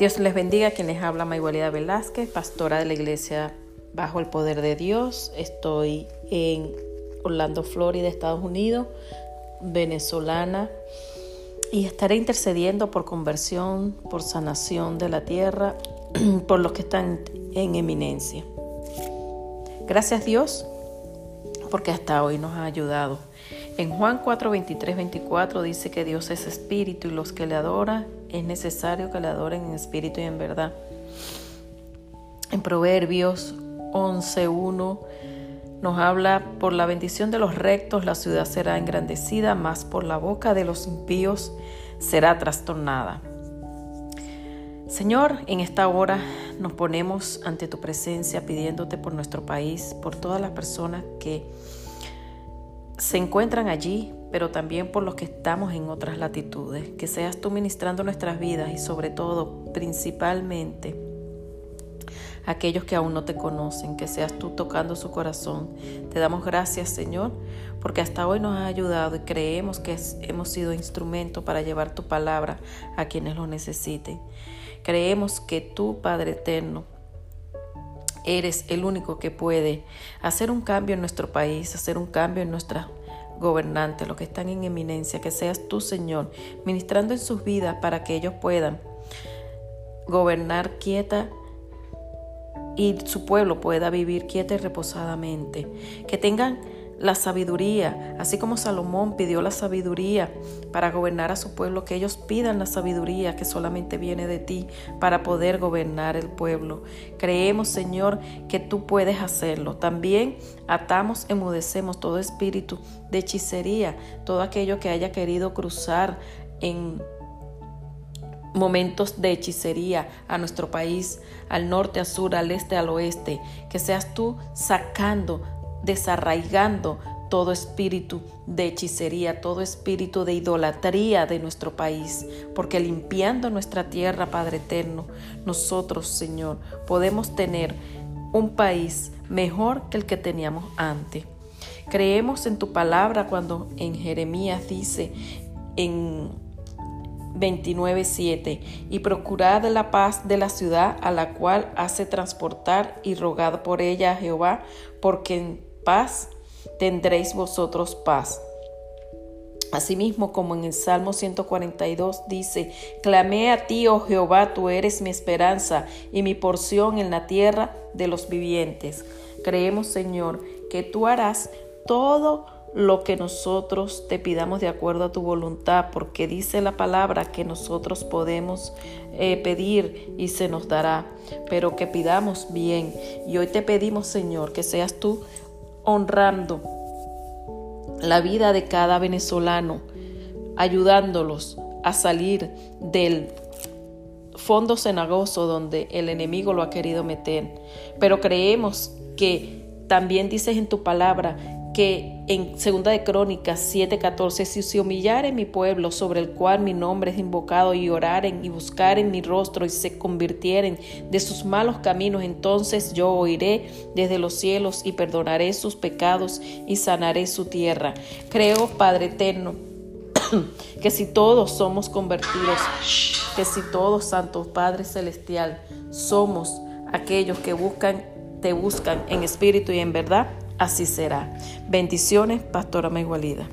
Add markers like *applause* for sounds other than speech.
Dios les bendiga. Quien les habla, Mayualida Velázquez, pastora de la iglesia Bajo el Poder de Dios. Estoy en Orlando, Florida, Estados Unidos, venezolana. Y estaré intercediendo por conversión, por sanación de la tierra, *clears throat* por los que están en eminencia. Gracias Dios, porque hasta hoy nos ha ayudado. En Juan 4, 23, 24 dice que Dios es espíritu y los que le adoran es necesario que le adoren en espíritu y en verdad. En Proverbios 11.1 nos habla, por la bendición de los rectos la ciudad será engrandecida, mas por la boca de los impíos será trastornada. Señor, en esta hora nos ponemos ante tu presencia pidiéndote por nuestro país, por todas las personas que se encuentran allí, pero también por los que estamos en otras latitudes. Que seas tú ministrando nuestras vidas y sobre todo, principalmente, aquellos que aún no te conocen, que seas tú tocando su corazón. Te damos gracias, Señor, porque hasta hoy nos has ayudado y creemos que hemos sido instrumento para llevar tu palabra a quienes lo necesiten. Creemos que tú, Padre Eterno, Eres el único que puede hacer un cambio en nuestro país, hacer un cambio en nuestras gobernantes, los que están en eminencia, que seas tú, Señor, ministrando en sus vidas para que ellos puedan gobernar quieta y su pueblo pueda vivir quieta y reposadamente. Que tengan la sabiduría, así como Salomón pidió la sabiduría para gobernar a su pueblo, que ellos pidan la sabiduría que solamente viene de ti para poder gobernar el pueblo. Creemos, Señor, que tú puedes hacerlo. También atamos, emudecemos todo espíritu de hechicería, todo aquello que haya querido cruzar en momentos de hechicería a nuestro país, al norte, al sur, al este, al oeste, que seas tú sacando desarraigando todo espíritu de hechicería, todo espíritu de idolatría de nuestro país, porque limpiando nuestra tierra, Padre Eterno, nosotros, Señor, podemos tener un país mejor que el que teníamos antes. Creemos en tu palabra cuando en Jeremías dice en 29.7 y procurad la paz de la ciudad a la cual hace transportar y rogad por ella a Jehová, porque en tendréis vosotros paz. Asimismo, como en el Salmo 142 dice, Clamé a ti, oh Jehová, tú eres mi esperanza y mi porción en la tierra de los vivientes. Creemos, Señor, que tú harás todo lo que nosotros te pidamos de acuerdo a tu voluntad, porque dice la palabra que nosotros podemos eh, pedir y se nos dará, pero que pidamos bien. Y hoy te pedimos, Señor, que seas tú honrando la vida de cada venezolano, ayudándolos a salir del fondo cenagoso donde el enemigo lo ha querido meter. Pero creemos que también dices en tu palabra que en segunda de Crónicas 7:14 si se humillare mi pueblo sobre el cual mi nombre es invocado y oraren y buscaren mi rostro y se convirtieren de sus malos caminos entonces yo oiré desde los cielos y perdonaré sus pecados y sanaré su tierra. Creo Padre eterno *coughs* que si todos somos convertidos que si todos santos Padre celestial somos aquellos que buscan te buscan en espíritu y en verdad así será. Bendiciones, Pastora Maigualida.